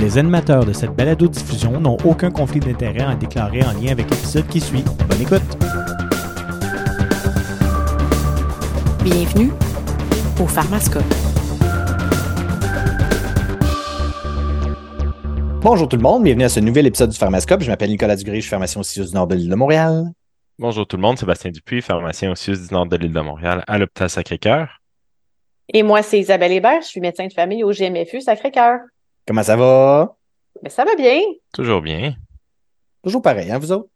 Les animateurs de cette balado-diffusion n'ont aucun conflit d'intérêt à déclarer en lien avec l'épisode qui suit. Bonne écoute! Bienvenue au Pharmascope. Bonjour tout le monde, bienvenue à ce nouvel épisode du Pharmascope. Je m'appelle Nicolas Dugré, je suis pharmacien au CIUS du Nord de l'île de Montréal. Bonjour tout le monde, Sébastien Dupuis, pharmacien au CIUS du Nord de l'île de Montréal à l'hôpital Sacré-Cœur. Et moi, c'est Isabelle Hébert, je suis médecin de famille au GMFU Sacré-Cœur. Comment ça va? Mais ça va bien. Toujours bien. Toujours pareil, hein, vous autres?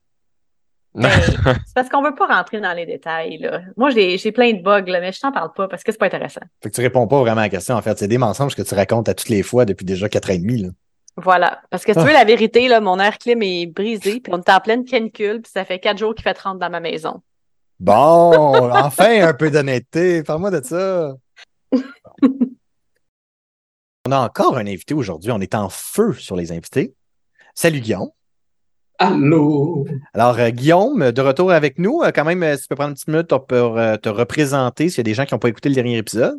Ben, c'est parce qu'on veut pas rentrer dans les détails. Là. Moi, j'ai j'ai plein de bugs, là, mais je t'en parle pas parce que c'est pas intéressant. Fait que tu réponds pas vraiment à la question, en fait. C'est des mensonges que tu racontes à toutes les fois depuis déjà quatre ans et demi. Là. Voilà. Parce que tu Ah. veux la vérité, là, mon air clim est brisé, puis on est en pleine canicule, puis ça fait quatre jours qu'il fait 30 dans ma maison. Bon, enfin un peu d'honnêteté. Parle-moi de ça. On a encore un invité aujourd'hui. On est en feu sur les invités. Salut Guillaume. Allô? Alors, euh, Guillaume, de retour avec nous. Euh, quand même, euh, si tu peux prendre une petite minute pour te représenter s'il y a des gens qui n'ont pas écouté le dernier épisode.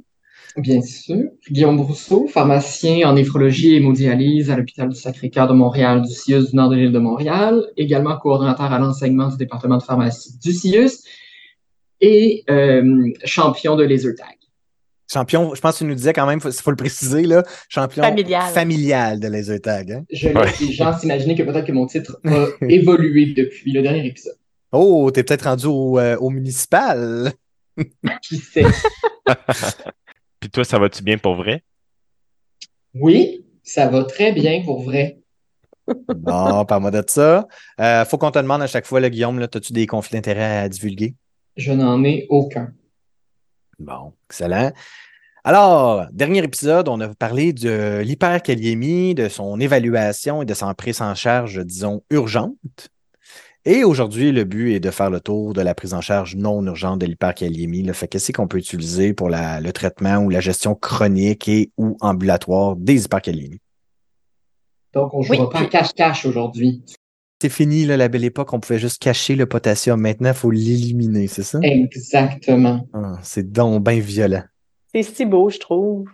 Bien sûr. Guillaume Brousseau, pharmacien en néphrologie et hémodialyse à l'hôpital du Sacré-Cœur de Montréal du CIUS du nord de l'île de Montréal, également coordonnateur à l'enseignement du département de pharmacie du CIUS et champion de laser tag. Champion, je pense que tu nous disais quand même, il faut, faut le préciser, là, champion Familial. familial de laser tag. hein? Je Ouais. laisse les gens s'imaginer que peut-être que mon titre a évolué depuis le dernier épisode. Oh, t'es peut-être rendu au, euh, au municipal. Qui sait? Puis toi, ça va-tu bien pour vrai? Oui, ça va très bien pour vrai. Bon, parle-moi de ça. Euh, faut qu'on te demande à chaque fois, là, Guillaume, là, as-tu des conflits d'intérêts à divulguer? Je n'en ai aucun. Bon, excellent. Alors, dernier épisode, on a parlé de l'hyperkaliémie, de son évaluation et de son prise en charge, disons, urgente. Et aujourd'hui, le but est de faire le tour de la prise en charge non urgente de l'hyperkaliémie. Là. Fait qu'est-ce qu'on peut utiliser pour la- le traitement ou la gestion chronique et ou ambulatoire des hyperkaliémies? Donc, on ne Oui, pas cache-cache aujourd'hui. C'est fini, là, la belle époque, on pouvait juste cacher le potassium. Maintenant, il faut l'éliminer, c'est ça? Exactement. Ah, c'est donc bien violent. C'est si beau, je trouve.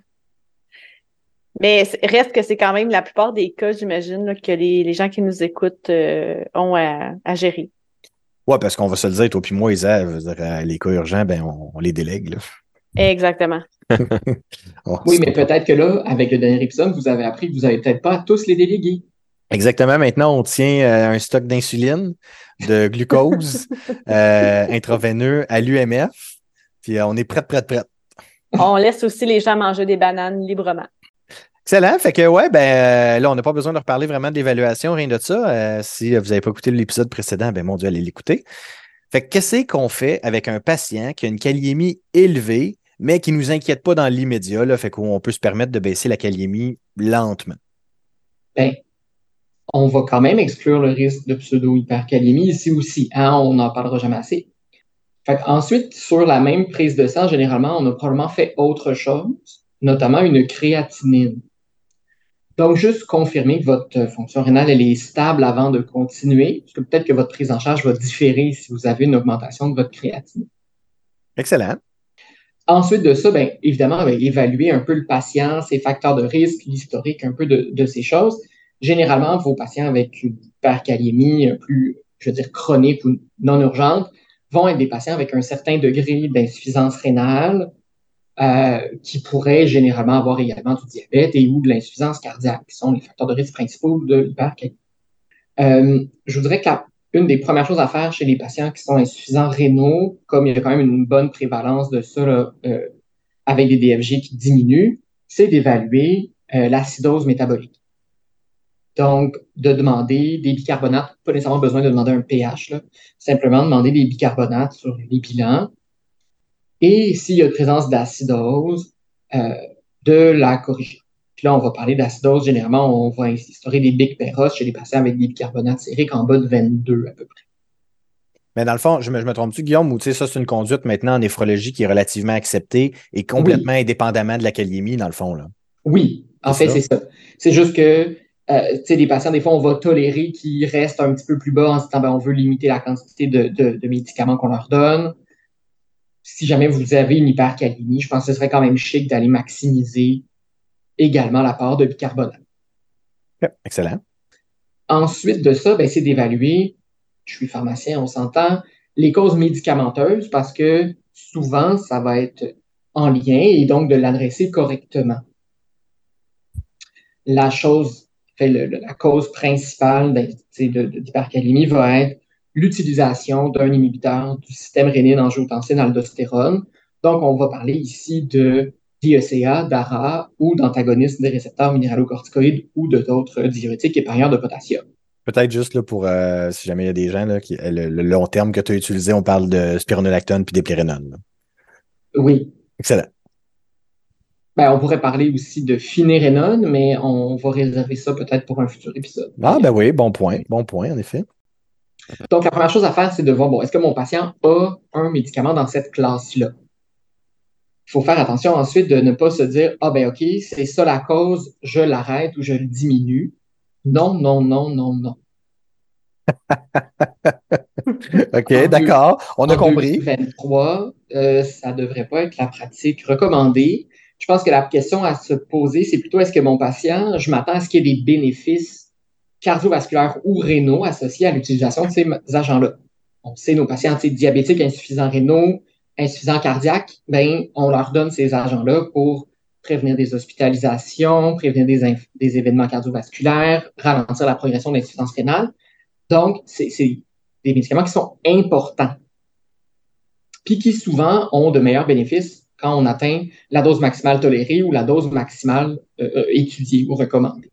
Mais reste que c'est quand même la plupart des cas, j'imagine, que les, les gens qui nous écoutent euh, ont à, à gérer. Ouais, parce qu'on va se le dire, toi puis moi, Isa, euh, les cas urgents, ben, on, on les délègue. Là. Exactement. On- Oui, mais peut-être que là, avec le dernier épisode, vous avez appris que vous n'avez peut-être pas à tous les déléguer. Exactement. Maintenant, on tient euh, un stock d'insuline, de glucose euh, intraveineux à l'UMF. Puis euh, on est prêt, prêt, prêt. On laisse aussi les gens manger des bananes librement. Excellent. Fait que, ouais, ben là, on n'a pas besoin de reparler vraiment d'évaluation, rien de ça. Euh, si vous n'avez pas écouté l'épisode précédent, ben mon Dieu, allez l'écouter. Fait que qu'est-ce qu'on fait avec un patient qui a une kaliémie élevée, mais qui ne nous inquiète pas dans l'immédiat, là, fait qu'on peut se permettre de baisser la kaliémie lentement. Ben, on va quand même exclure le risque de pseudo-hypercalémie ici aussi. Hein, on n'en parlera jamais assez. Fait ensuite, sur la même prise de sang, généralement, on a probablement fait autre chose, notamment une créatinine. Donc, juste confirmer que votre fonction rénale elle est stable avant de continuer, parce que peut-être que votre prise en charge va différer si vous avez une augmentation de votre créatinine. Excellent. Ensuite de ça, ben, évidemment, ben, évaluer un peu le patient, ses facteurs de risque, l'historique, un peu de, de ces choses. Généralement, vos patients avec une hyperkaliémie plus, je veux dire, chronique ou non urgente vont être des patients avec un certain degré d'insuffisance rénale euh, qui pourraient généralement avoir également du diabète et ou de l'insuffisance cardiaque, qui sont les facteurs de risque principaux de l'hyperkaliémie. Euh, je vous dirais que la une des premières choses à faire chez les patients qui sont insuffisants rénaux, comme il y a quand même une bonne prévalence de ça là, euh, avec des DFG qui diminuent, c'est d'évaluer euh, l'acidose métabolique. Donc, de demander des bicarbonates, pas nécessairement besoin de demander un pH, là, simplement demander des bicarbonates sur les bilans. Et s'il y a présence d'acidose, euh, de la corriger. Puis là, on va parler d'acidose. Généralement, on va instaurer des bicperos chez les patients avec des bicarbonates sériques en bas de 22 à peu près. Mais dans le fond, je me, je me trompe-tu, Guillaume, ou tu sais, ça, c'est une conduite maintenant en néphrologie qui est relativement acceptée et complètement indépendamment de la kaliémie, dans le fond, là? Oui, en fait, c'est ça. C'est juste que, euh, tu sais, les patients, des fois, on va tolérer qu'ils restent un petit peu plus bas en se disant, ben, on veut limiter la quantité de, de, de médicaments qu'on leur donne. Si jamais vous avez une hypercalémie, je pense que ce serait quand même chic d'aller maximiser également l'apport de bicarbonate. Excellent. Ensuite de ça, ben, c'est d'évaluer, je suis pharmacien, on s'entend, les causes médicamenteuses parce que souvent, ça va être en lien et donc de l'adresser correctement. La chose, le- la cause principale de- d'hypercalémie va être l'utilisation d'un inhibiteur du système rénine-angiotensine-aldostérone. Donc, on va parler ici de DECA, DARA ou d'antagonistes des récepteurs minéralocorticoïdes ou de d'autres diurétiques et de potassium. Peut-être juste là, pour, euh, si jamais il y a des gens, là, qui, le, le long terme que tu as utilisé, on parle de spironolactone puis là. Oui, Excellent. Ben, on pourrait parler aussi de finérénone, mais on va réserver ça peut-être pour un futur épisode. Ah, ben oui, bon point. Bon point, en effet. Donc, la première chose à faire, c'est de voir, bon, est-ce que mon patient a un médicament dans cette classe-là? Il faut faire attention ensuite de ne pas se dire, ah ben ok, c'est ça la cause, je l'arrête ou je le diminue. Non, non, non, non, non. OK, d'accord. On a compris. 2023, euh, ça devrait pas être la pratique recommandée. Je pense que la question à se poser, c'est plutôt est-ce que mon patient, je m'attends à ce qu'il y ait des bénéfices cardiovasculaires ou rénaux associés à l'utilisation de ces agents-là? On sait nos patients diabétiques, insuffisants rénaux, insuffisants cardiaques, ben, on leur donne ces agents-là pour prévenir des hospitalisations, prévenir des, événements cardiovasculaires, ralentir la progression d'insuffisance rénale. Donc, c'est des médicaments qui sont importants puis qui souvent ont de meilleurs bénéfices quand on atteint la dose maximale tolérée ou la dose maximale euh, euh, étudiée ou recommandée.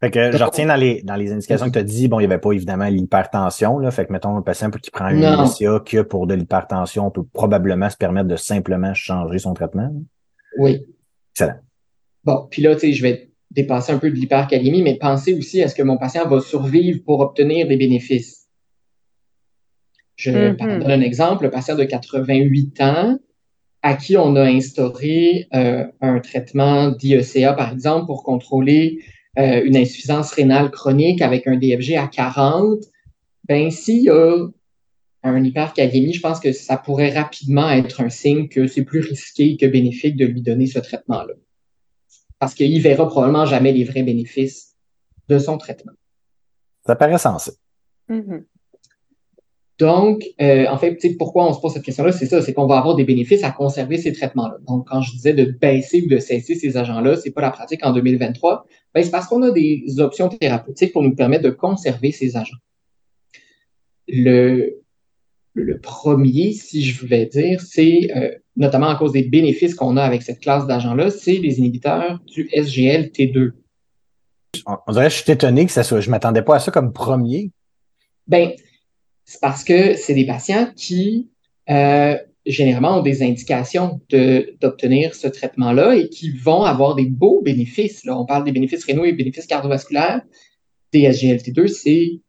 Fait que je retiens dans les, dans les indications que tu as dit, bon, il n'y avait pas évidemment l'hypertension, là. Fait que mettons un patient qui prend une. LCA que pour de l'hypertension, on peut probablement se permettre de simplement changer son traitement. Oui. Excellent. Bon, puis là, tu sais, je vais dépasser un peu de l'hypercalémie, mais pensez aussi à ce que mon patient va survivre pour obtenir des bénéfices. Je Mhm. par- donne un exemple, le patient de 88 ans à qui on a instauré euh, un traitement d'IECA, par exemple, pour contrôler euh, une insuffisance rénale chronique avec un DFG à 40, ben s'il y a un hypercalémie, je pense que ça pourrait rapidement être un signe que c'est plus risqué que bénéfique de lui donner ce traitement-là. Parce qu'il verra probablement jamais les vrais bénéfices de son traitement. Ça paraît sensé. Mhm. Donc, euh, en fait, pourquoi on se pose cette question-là, c'est ça, c'est qu'on va avoir des bénéfices à conserver ces traitements-là. Donc, quand je disais de baisser ou de cesser ces agents-là, c'est pas la pratique en 2023, ben, c'est parce qu'on a des options thérapeutiques pour nous permettre de conserver ces agents. Le, le premier, si je vais dire, c'est euh, notamment à cause des bénéfices qu'on a avec cette classe d'agents-là, c'est les inhibiteurs du SGLT2. On, on dirait que je suis étonné que ça soit. Je m'attendais pas à ça comme premier. Ben, c'est parce que c'est des patients qui euh, généralement ont des indications de, d'obtenir ce traitement-là et qui vont avoir des beaux bénéfices. Là. On parle des bénéfices rénaux et bénéfices cardiovasculaires. Des SGLT2, c'est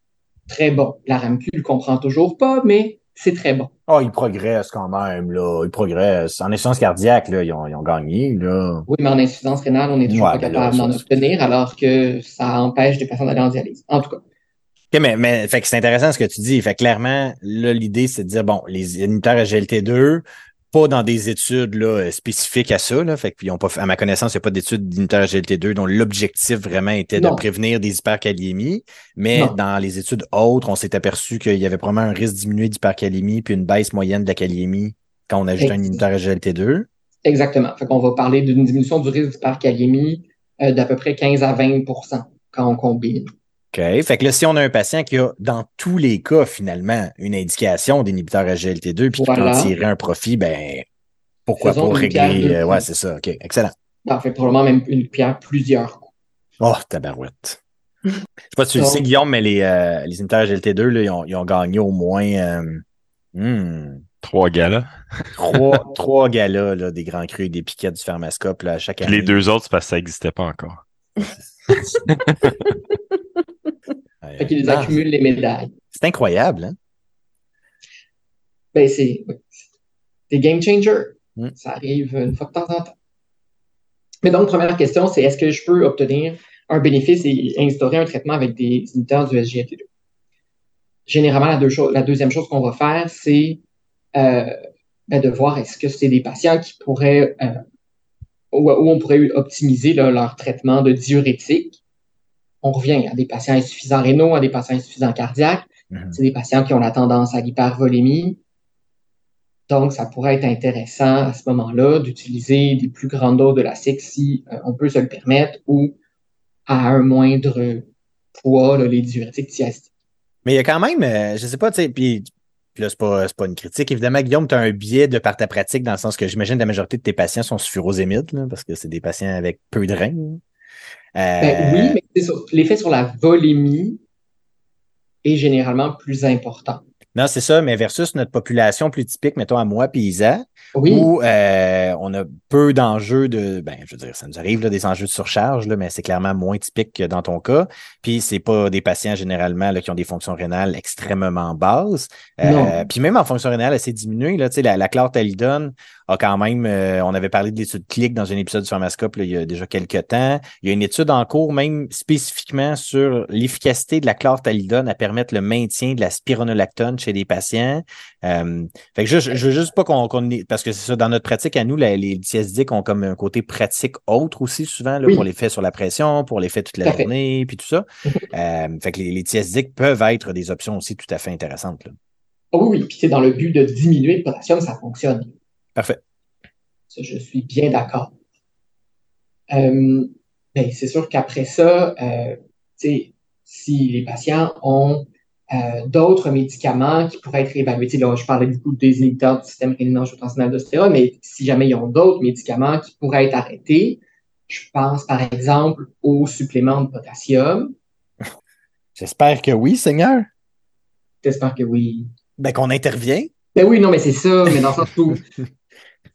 très bon. La RAMQ ne le comprend toujours pas, mais c'est très bon. Oh, ils progressent quand même, là. Ils progressent. En insuffisance cardiaque, là, ils ont, ils ont gagné, là. Oui, mais en insuffisance rénale, on est toujours Ouais, pas capable d'en obtenir, alors que ça empêche des patients d'aller en dialyse. En tout cas. OK, mais, mais fait que c'est intéressant ce que tu dis. Fait que clairement, là, l'idée, c'est de dire, bon, les inhibiteurs SGLT2, pas dans des études là, spécifiques à ça. Là, fait qu'ils ont pas à ma connaissance, il n'y a pas d'études d'inhibiteurs SGLT2 dont l'objectif vraiment était de Non. prévenir des hypercalémies. Mais Non. dans les études autres, on s'est aperçu qu'il y avait probablement un risque diminué d'hypercalémie puis une baisse moyenne de la calémie quand on ajoute un inhibiteur SGLT2. Exactement. Fait qu'on va parler d'une diminution du risque d'hypercalémie euh, d'à peu près 15 à 20% quand on combine. OK. Fait que là, si on a un patient qui a, dans tous les cas, finalement, une indication d'inhibiteur SGLT2 puis qui peut en tirer un profit, ben, pourquoi Faisons pas régler. euh, ouais, c'est ça. OK. Excellent. En fait, probablement même une pierre plusieurs coups. Oh, tabarouette. Je sais pas si tu le sais, Guillaume, mais les, euh, les inhibiteurs GLT2, là, ils, ont, ils ont gagné au moins euh, hmm, Trois là. trois, trois galas là, des grands crus et des piquettes du Pharmascope là, chaque Puis année. les deux autres, c'est parce que ça n'existait pas encore. Fait qu'ils accumulent les médailles. C'est incroyable, hein? Ben, c'est des game changers. Mm. Ça arrive une fois de temps en temps. Mais donc, première question, c'est est-ce que je peux obtenir un bénéfice et instaurer un traitement avec des inhibiteurs du SGLT2? Généralement, la, deux choses- la deuxième chose qu'on va faire, c'est euh, ben, de voir est-ce que c'est des patients qui pourraient, euh, où, où on pourrait optimiser là, leur traitement de diurétique. On revient à des patients insuffisants rénaux, à des patients insuffisants cardiaques. Mhm. C'est des patients qui ont la tendance à l'hypervolémie. Donc, ça pourrait être intéressant à ce moment-là d'utiliser des plus grandes doses de la SIC si euh, on peut se le permettre ou à un moindre poids, là, les diurétiques thiaziques. Mais il y a quand même, euh, je sais pas, tu sais, puis là, c'est pas, c'est pas une critique. Évidemment, Guillaume, tu as un biais de par ta pratique, dans le sens que j'imagine que la majorité de tes patients sont sur furosémide, là, parce que c'est des patients avec peu de reins. Là. Ben Euh, oui, mais l'effet sur la volémie est généralement plus important. Non, c'est ça, mais versus notre population plus typique, mettons à moi puis Isa, Oui, où euh, on a peu d'enjeux de, ben, je veux dire, ça nous arrive là, des enjeux de surcharge, là, mais c'est clairement moins typique que dans ton cas. Puis c'est pas des patients généralement là, qui ont des fonctions rénales extrêmement basses. Euh, puis même en fonction rénale assez diminuée, là, tu sais, la, la chlortalidone a quand même, euh, on avait parlé de l'étude clic dans un épisode du Pharmascope là, il y a déjà quelques temps. Il y a une étude en cours même spécifiquement sur l'efficacité de la chlortalidone à permettre le maintien de la spironolactone chez des patients. Euh, fait que juste, je veux juste pas qu'on, parce que c'est ça, dans notre pratique à nous, la- les thiazidiques ont comme un côté pratique autre aussi souvent, là, Oui. pour l'effet sur la pression, pour l'effet toute Tout la journée, puis tout ça. Euh, fait que les, les peuvent être des options aussi tout à fait intéressantes. là. Ah oui, oui, puis c'est dans le but de diminuer le potassium, ça fonctionne. Parfait. Ça, je suis bien d'accord. Euh, ben, c'est sûr qu'après ça, euh, tu sais, si les patients ont euh, d'autres médicaments qui pourraient être évalués, tu sais, là, je parlais du coup des inhibiteurs du système rénine-angiotensинal d'ostéroïde, mais si jamais ils ont d'autres médicaments qui pourraient être arrêtés, je pense par exemple aux suppléments de potassium. J'espère que oui, Seigneur. J'espère que oui. Ben, qu'on intervient. Ben oui, non, mais c'est ça, mais dans le sens où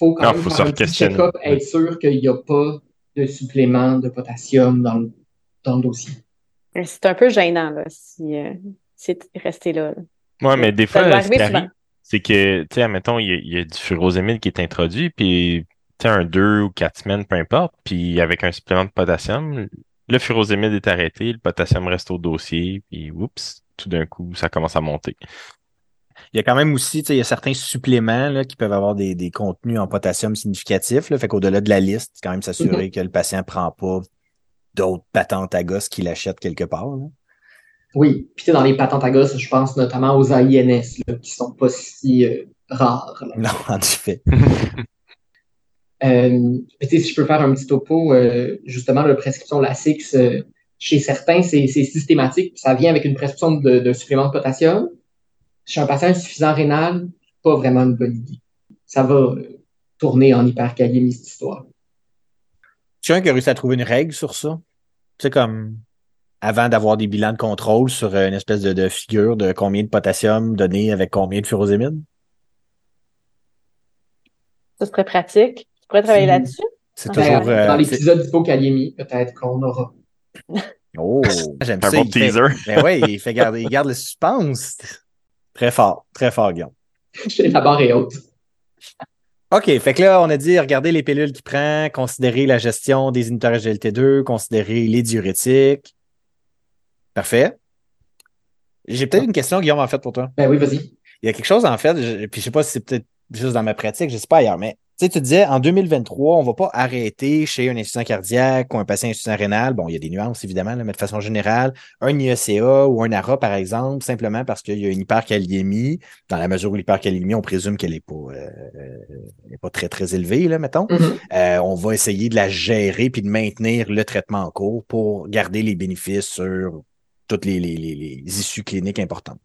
faut quand Non, même faut faire se un petit re-questionner. check-up, être sûr qu'il n'y a pas de supplément de potassium dans le, dans le dossier. C'est un peu gênant, là, si euh, c'est resté là. là. Ouais, mais des fois, ce qui arrive, c'est que, tu sais, admettons, il y, a, il y a du furosémide qui est introduit, puis, tu sais, un deux ou quatre semaines, peu importe, puis avec un supplément de potassium, le furosémide est arrêté, le potassium reste au dossier, puis, oups, tout d'un coup, ça commence à monter. Il y a quand même aussi, tu sais, il y a certains suppléments là, qui peuvent avoir des, des contenus en potassium significatifs. Là, fait qu'au-delà de la liste, quand même s'assurer que le patient prend pas d'autres patentes à gosse qu'il achète quelque part. là. Oui, puis tu sais, dans les patentes à gosse, je pense notamment aux AINS, là, qui sont pas si euh, rares. là. Non, en effet. Euh, puis, tu sais, si je peux faire un petit topo, euh, justement, la prescription Lasix, euh, chez certains, c'est c'est systématique. Ça vient avec une prescription de, de supplément de potassium. Chez un patient insuffisant rénal, pas vraiment une bonne idée. Ça va euh, tourner en hyperkaliémie, cette histoire. Tu as qui a réussi à trouver une règle sur ça? Tu sais, comme avant d'avoir des bilans de contrôle sur euh, une espèce de, de figure de combien de potassium donné avec combien de furosémide? Ça serait pratique. Tu pourrais travailler Si- là-dessus? C'est toujours. Ben, euh, dans c'est- l'épisode d'hypokaliémie, peut-être qu'on aura. Oh, j'aime Un ça. bon il fait- teaser. Ben ouais, il fait garder, il garde le suspense. Très fort, très fort, Guillaume. La barre est haute. OK, fait que là, on a dit regarder les pilules qu'il prend, considérer la gestion des inhibiteurs SGLT2, considérer les diurétiques. Parfait. J'ai peut-être une question, Guillaume, en fait, pour toi. Ben oui, vas-y. Il y a quelque chose, en fait, je, puis je sais pas si c'est peut-être juste dans ma pratique, je sais pas ailleurs, mais sais, tu disais, en 2023, on va pas arrêter chez un insuffisant cardiaque ou un patient insuffisant rénal. Bon, il y a des nuances, évidemment, là, mais de façon générale, un IECA ou un ARA, par exemple, simplement parce qu'il y a une hyperkaliémie. Dans la mesure où l'hyperkaliémie, on présume qu'elle est pas, euh, elle est pas très, très élevée, là, mettons. Mhm. Euh, on va essayer de la gérer puis de maintenir le traitement en cours pour garder les bénéfices sur toutes les, les, les, les issues cliniques importantes.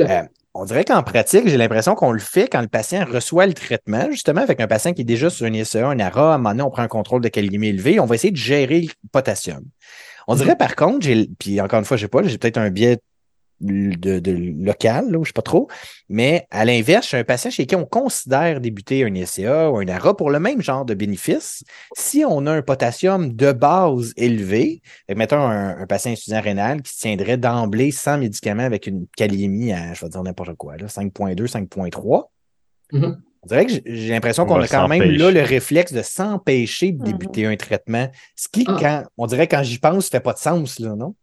Euh, on dirait qu'en pratique, j'ai l'impression qu'on le fait quand le patient reçoit le traitement, justement, avec un patient qui est déjà sur un ISEA, un ARA, à un moment donné, on prend un contrôle de kaliémie élevé, on va essayer de gérer le potassium. On dirait par contre, puis encore une fois, je sais pas, j'ai peut-être un biais de, de local, là, je sais pas trop, mais à l'inverse, chez un patient chez qui on considère débuter un ICA ou un ARA pour le même genre de bénéfice, si on a un potassium de base élevé, mettons un, un patient insuffisant rénal qui se tiendrait d'emblée sans médicament avec une kaliémie à, je vais dire n'importe quoi, là, 5.2, 5.3, Mhm. on dirait que j'ai- l'impression On qu'on a quand même là le réflexe de s'empêcher de Mhm. débuter un traitement, ce qui, Ah. quand, on dirait quand j'y pense, fait pas de sens, là, non?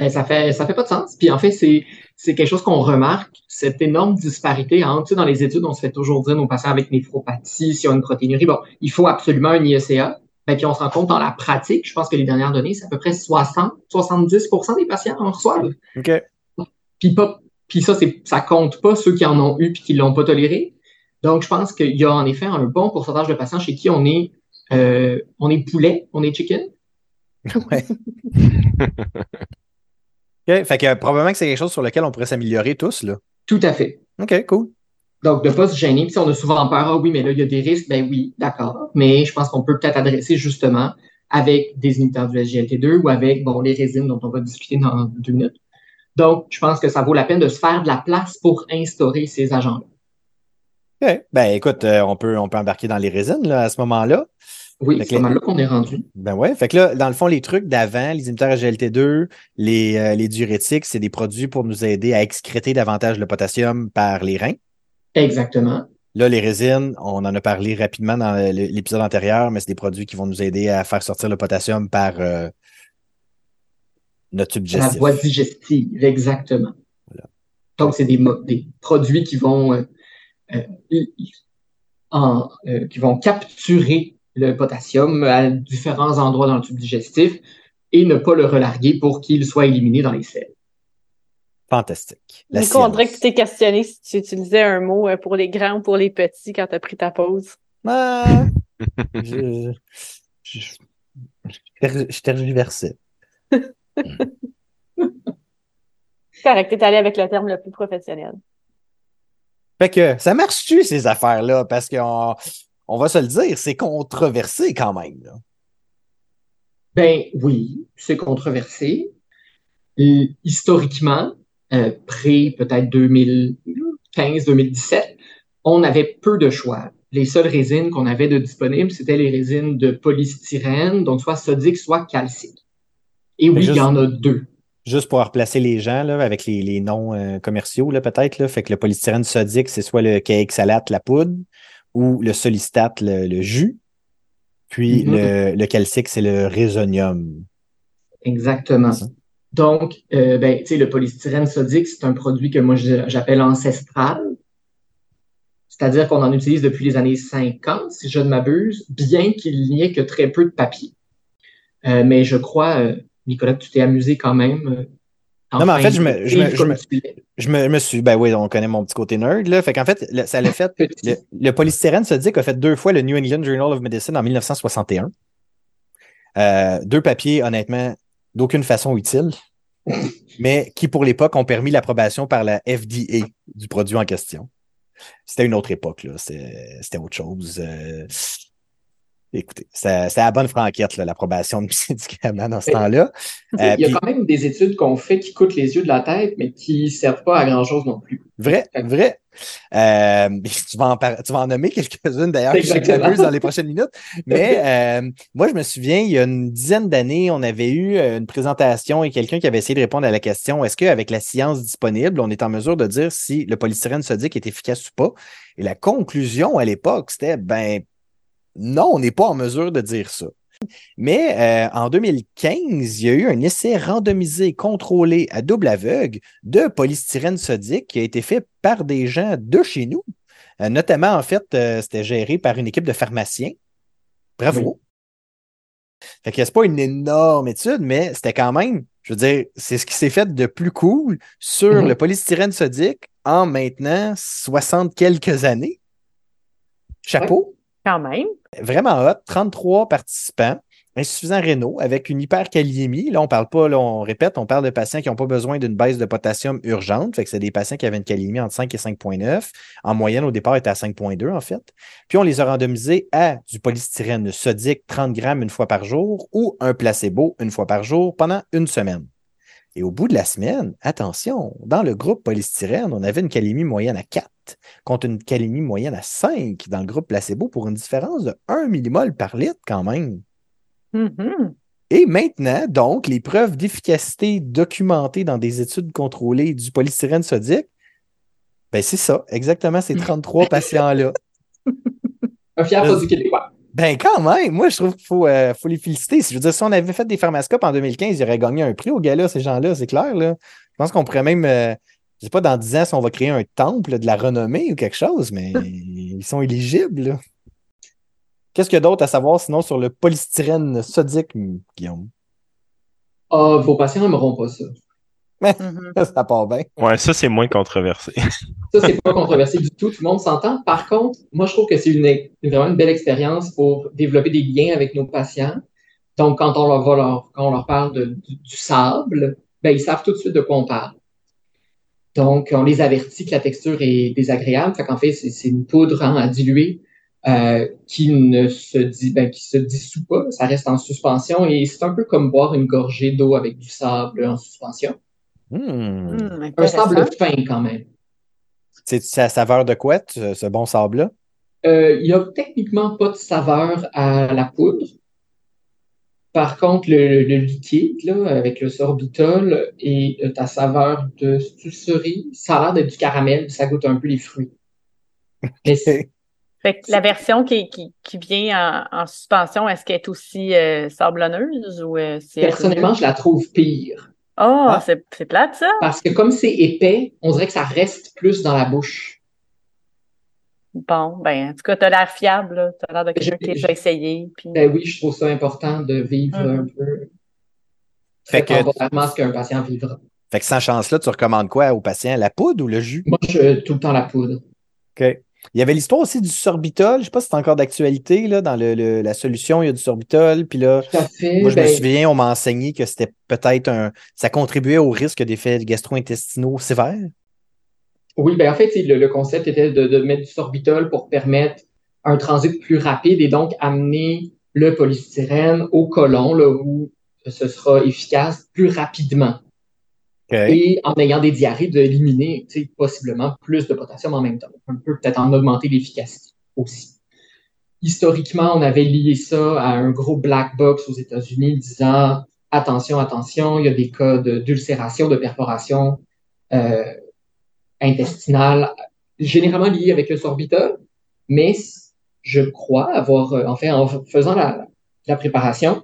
Ben, ça fait ça fait pas de sens. Puis en fait, c'est c'est quelque chose qu'on remarque, cette énorme disparité entre, tu sais, dans les études, on se fait toujours dire nos patients avec néphropathie, s'ils ont une protéinurie, bon, il faut absolument un IECA. Ben, puis on se rend compte dans la pratique, je pense que les dernières données, c'est à peu près 60, 70% des patients en reçoivent. OK. Puis, pas, puis ça, c'est, ça compte pas ceux qui en ont eu puis qui l'ont pas toléré. Donc, je pense qu'il y a en effet un bon pourcentage de patients chez qui on est, euh, on est poulet, on est chicken. Ouais. Fait que probablement que c'est quelque chose sur lequel on pourrait s'améliorer tous, là. Tout à fait. OK, cool. Donc, de pas se gêner. Puis, si on a souvent peur, ah oui, mais là, il y a des risques. Ben oui, d'accord. Mais je pense qu'on peut peut-être adresser justement avec des inhibiteurs du SGLT2 ou avec, bon, les résines dont on va discuter dans deux minutes. Donc, je pense que ça vaut la peine de se faire de la place pour instaurer ces agents-là. OK. Ben écoute, euh, on, peut, on peut embarquer dans les résines là, à ce moment-là. Oui, c'est pas mal là qu'on est rendu. Ben ouais. Fait que là, dans le fond, les trucs d'avant, les inhibiteurs SGLT2, les, euh, les diurétiques, c'est des produits pour nous aider à excréter davantage le potassium par les reins. Exactement. Là, les résines, on en a parlé rapidement dans l'épisode antérieur, mais c'est des produits qui vont nous aider à faire sortir le potassium par euh, notre tube La digestif. voie digestive, exactement. Voilà. Donc, c'est des, produits qui vont, euh, en, euh, qui vont capturer le potassium à différents endroits dans le tube digestif et ne pas le relarguer pour qu'il soit éliminé dans les selles. Fantastique. La Nico, on dirait que tu t'es questionné si tu utilisais un mot euh, pour les grands ou pour les petits quand tu as pris ta pause. Ah, je, je, je, je tergiversais. Correct, t'es allé avec le terme le plus professionnel. Fait que ça marche-tu, ces affaires-là? Parce qu'on on va se le dire, c'est controversé quand même. là. Ben oui, c'est controversé. Euh, historiquement, euh, pré peut-être 2015-2017, on avait peu de choix. Les seules résines qu'on avait de disponibles, c'était les résines de polystyrène, donc soit sodique, soit calcique. Et oui, juste- il y en a deux. Juste pour replacer les gens là, avec les, les noms euh, commerciaux, peut-être. Fait que le polystyrène sodique, c'est soit le salate, la poudre, ou le solistate, le, le jus. Puis Mhm. le, le calcique, c'est le résonium. Exactement. Donc, euh, ben, tu sais, le polystyrène sodique, c'est un produit que moi j'appelle ancestral. C'est-à-dire qu'on en utilise depuis les années 50, si je ne m'abuse, bien qu'il n'y ait que très peu de papier. Euh, mais je crois, euh, Nicolas, que tu t'es amusé quand même. euh, Non, mais en fait, je me- je me- je me- Je me, suis, ben oui, on connaît mon petit côté nerd, là. Fait qu'en fait, le- ça l'a fait. Le, le polystyrène sodique a fait deux fois le New England Journal of Medicine en 1961. Euh, deux papiers, honnêtement, d'aucune façon utile, mais qui, pour l'époque, ont permis l'approbation par la FDA du produit en question. C'était une autre époque, là. C'était autre chose. Euh, écoutez, c'était la bonne franquette, l'approbation de médicaments dans ce temps-là. Euh, Il y a puis- quand même des études qu'on fait qui coûtent les yeux de la tête, mais qui servent pas à grand-chose non plus. Vrai, vrai. Euh, tu, vas en tu vas en nommer quelques-unes d'ailleurs, que dans les prochaines minutes. Mais euh, moi, je me souviens, il y a une dizaine d'années, on avait eu euh, une présentation et quelqu'un qui avait essayé de répondre à la question est-ce qu'avec la science disponible, on est en mesure de dire si le polystyrène sodique est efficace ou pas? Et la conclusion à l'époque, c'était ben non, on n'est pas en mesure de dire ça. Mais euh, en 2015, il y a eu un essai randomisé, contrôlé à double aveugle de polystyrène sodique qui a été fait par des gens de chez nous. Euh, notamment, en fait, euh, c'était géré par une équipe de pharmaciens. Bravo. Fait que c'est pas une énorme étude, mais c'était quand même, je veux dire, c'est ce qui s'est fait de plus cool sur Mhm. le polystyrène sodique en maintenant 60 quelques années. Chapeau Quand même. vraiment hot, 33 participants, insuffisant rénaux avec une hyperkaliémie. Là, on parle pas, là, on répète, on parle de patients qui n'ont pas besoin d'une baisse de potassium urgente. C'est des patients qui avaient une kaliémie entre 5 et 5,9. En moyenne, au départ, était à 5,2 en fait. Puis on les a randomisés à du polystyrène sodique 30 grammes une fois par jour ou un placebo une fois par jour pendant une semaine. Et au bout de la semaine, attention, dans le groupe polystyrène, on avait une calémie moyenne à 4 contre une calémie moyenne à 5 dans le groupe placebo pour une différence de 1 millimol par litre quand même. Mhm. Et maintenant, donc, les preuves d'efficacité documentées dans des études contrôlées du polystyrène sodique, ben c'est ça, exactement ces 33 patients-là. Un fier Euh, produit québécois. Ben quand même, moi je trouve qu'il faut, euh, faut les féliciter. Je veux dire, si on avait fait des pharmascopes en 2015, ils auraient gagné un prix au gars-là, ces gens-là, c'est clair. Là. Je pense qu'on pourrait même, euh, je sais pas, dans 10 ans, si on va créer un temple de la renommée ou quelque chose, mais ils sont éligibles. Qu'est-ce qu'il y a d'autre à savoir sinon sur le polystyrène sodique, Guillaume? Ah, vos patients n'aimeront pas ça. Mhm. ça part bien. Ouais, ça, c'est moins controversé. Ça, c'est pas controversé du tout, tout le monde s'entend. Par contre, moi, je trouve que c'est une, une- vraiment une belle expérience pour développer des liens avec nos patients. Donc, quand on leur, va leur, quand on leur parle de- du, du sable, ben, ils savent tout de suite de quoi on parle. Donc, on les avertit que la texture est désagréable. Fait qu'en fait, c'est c'est une poudre hein, à diluer euh, qui ne se dit, ben, qui se dissout pas. Ça reste en suspension et c'est un peu comme boire une gorgée d'eau avec du sable en suspension. Hmm. Hmm, Un sable fin quand même. C'est sa saveur de quoi, ce, ce bon sable-là? Euh, il n'y a techniquement pas de saveur à la poudre. Par contre, le, le liquide, là, avec le sorbitol et euh, ta saveur de c'est-tu cerise, ça a l'air d'être du caramel, ça goûte un peu les fruits. Fait que la version qui, qui, qui vient en, en suspension, est-ce qu'elle est aussi euh, sablonneuse ou euh, personnellement, je la trouve pire. Oh, Ah. c'est c'est plate ça? Parce que comme c'est épais, on dirait que ça reste plus dans la bouche. Bon, ben en tout cas, t'as l'air fiable, là. T'as l'air de quelqu'un qui a déjà essayé. Puis... Ben oui, je trouve ça important de vivre Mhm. un peu Fait que- ce qu'un patient vivra. Fait que sans chance-là, tu recommandes quoi aux patients? La poudre ou le jus? Moi, je tout le temps la poudre. OK. Il y avait l'histoire aussi du sorbitol. Je ne sais pas si c'est encore d'actualité. Là, dans le, le- la solution, il y a du sorbitol. Puis là, fait. moi, je me Ben, souviens, on m'a enseigné que c'était peut-être un. Ça contribuait au risque d'effets gastro-intestinaux sévères. Oui, ben en fait, le, le concept était de, de mettre du sorbitol pour permettre un transit plus rapide et donc amener le polystyrène au côlon, là, où ce sera efficace plus rapidement. Et en ayant des diarrhées, d'éliminer possiblement plus de potassium en même temps. On peut peut-être en augmenter l'efficacité aussi. Historiquement, on avait lié ça à un gros black box aux États-Unis disant attention, attention, il y a des cas de- d'ulcération, de perforation euh, intestinale, généralement liés avec le sorbitol, mais je crois avoir, euh, en fait, en faisant la, la préparation,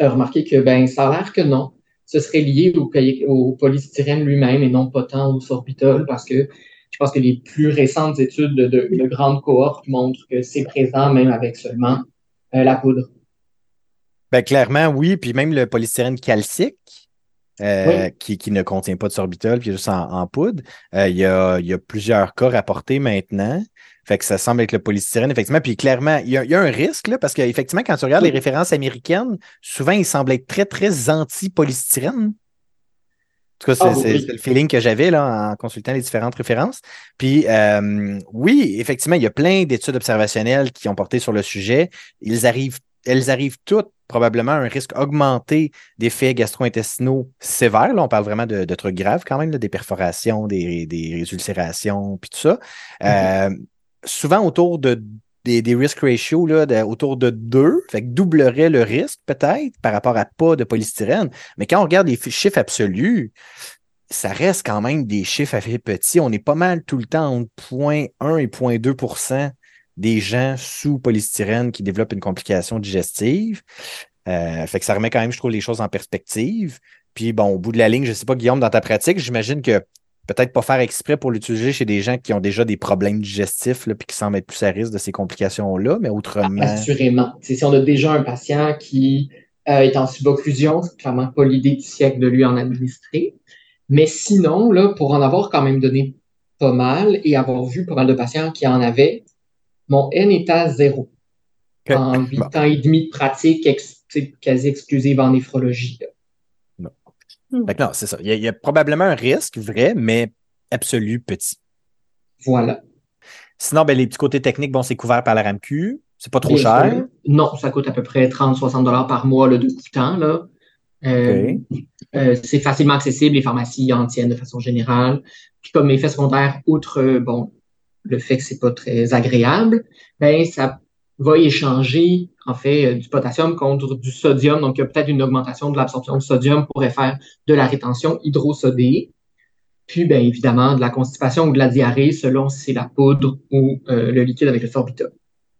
euh, remarqué que ben ça a l'air que non ce serait lié au, au polystyrène lui-même et non pas tant au sorbitol parce que je pense que les plus récentes études de, de, de grandes cohortes montrent que c'est présent même avec seulement euh, la poudre. Ben, clairement, oui. Puis même le polystyrène calcique, euh, Oui. qui, qui ne contient pas de sorbitol, puis juste en, en poudre, euh, il, y a, il y a plusieurs cas rapportés maintenant. Fait que ça semble être le polystyrène, effectivement. Puis clairement, il y a, il y a un risque, là, parce qu'effectivement, quand tu regardes les références américaines, souvent, ils semblent être très, très anti-polystyrène. En tout cas, c'est Ah, oui. le feeling que j'avais là, en consultant les différentes références. Puis euh, oui, effectivement, il y a plein d'études observationnelles qui ont porté sur le sujet. Ils arrivent, elles arrivent toutes probablement à un risque augmenté d'effets gastro-intestinaux sévères. Là, on parle vraiment de, de trucs graves quand même, là, des perforations, des, des ulcérations, puis tout ça. Euh, souvent autour de des, risk ratios là, autour de 2, fait que doublerait le risque peut-être par rapport à pas de polystyrène. Mais quand on regarde les chiffres absolus, ça reste quand même des chiffres assez petits. On est pas mal tout le temps entre 0.1 et 0.2% des gens sous polystyrène qui développent une complication digestive. Euh, fait que ça remet quand même, je trouve, les choses en perspective. Puis bon, au bout de la ligne, je sais pas, Guillaume, dans ta pratique, j'imagine que peut-être pas faire exprès pour l'utiliser chez des gens qui ont déjà des problèmes digestifs, puis qui semblent être plus à risque de ces complications-là, mais autrement. Assurément. Si on a déjà un patient qui euh, est en subocclusion, c'est clairement pas l'idée du siècle de lui en administrer. Mais sinon, là, pour en avoir quand même donné pas mal et avoir vu pas mal de patients qui en avaient, mon N est à zéro. En huit Bon. ans et demi de pratique ex- quasi exclusive en néphrologie. là. Fait que non, c'est ça. Il y, a, il y a probablement un risque vrai, mais absolu petit. Voilà. Sinon, ben, les petits côtés techniques, bon, c'est couvert par la RAMQ. C'est pas trop cher. Non, ça coûte à peu près 30-60 dollars par mois le de coûtant. Là. Euh, euh, c'est facilement accessible, les pharmacies en tiennent de façon générale. Puis comme effet secondaire, outre bon, le fait que c'est pas très agréable, ben ça va échanger en fait euh, du potassium contre du sodium. Donc il y a peut-être une augmentation de l'absorption de sodium pourrait faire de la rétention hydrosodée. Puis bien évidemment de la constipation ou de la diarrhée selon si c'est la poudre ou euh, le liquide avec le sorbitol.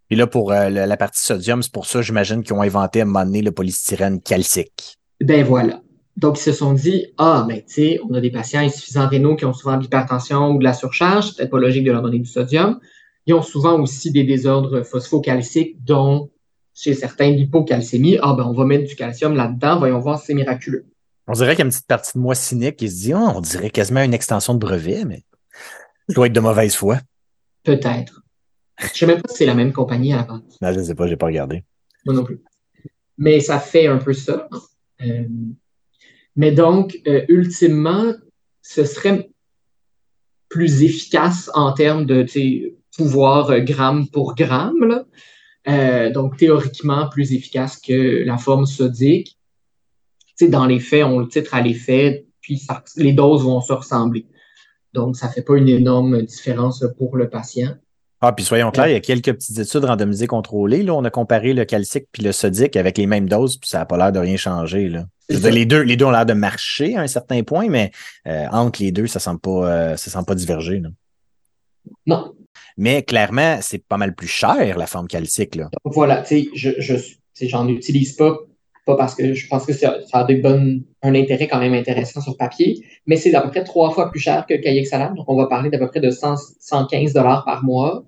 Puis là, pour euh, la partie sodium, c'est pour ça, j'imagine, qu'ils ont inventé à un moment donné le polystyrène calcique. Ben voilà. Donc, ils se sont dit, ah, ben, tu sais, on a des patients insuffisants rénaux qui ont souvent de l'hypertension ou de la surcharge, c'est peut-être pas logique de leur donner du sodium. Ils ont souvent aussi des désordres phosphocalciques, dont chez certains l'hypocalcémie. Ah ben on va mettre du calcium là-dedans, voyons voir si c'est miraculeux. On dirait qu'il y a une petite partie de moi cynique qui se dit, oh, on dirait quasiment une extension de brevet, mais je dois être de mauvaise foi. Peut-être. Je sais même pas si c'est la même compagnie base. Non, je ne sais pas, j'ai pas regardé. Moi non plus. Mais ça fait un peu ça. Euh, mais donc, euh, ultimement, ce serait plus efficace en termes de pouvoir euh, gramme pour gramme. Là. Euh, donc, théoriquement, plus efficace que la forme sodique. dans les faits, on le titre à l'effet, puis ça, les doses vont se ressembler. Donc, ça fait pas une énorme différence pour le patient. Ah, puis soyons clairs, il y a quelques petites études randomisées contrôlées. Là, on a comparé le calcique puis le sodique avec les mêmes doses, puis ça n'a pas l'air de rien changer. Là. Je veux dire, les deux, les deux ont l'air de marcher à un certain point, mais euh, entre les deux, ça ne semble pas, euh, ça semble pas diverger. Là. Non. Mais clairement, c'est pas mal plus cher, la forme calcique. Donc, voilà, tu sais, je, je, j'en utilise pas, pas parce que je pense que ça, a un intérêt quand même intéressant sur papier, mais c'est à peu près trois fois plus cher que le cahier Salam. Donc, on va parler d'à peu près de 100, 115 dollars par mois.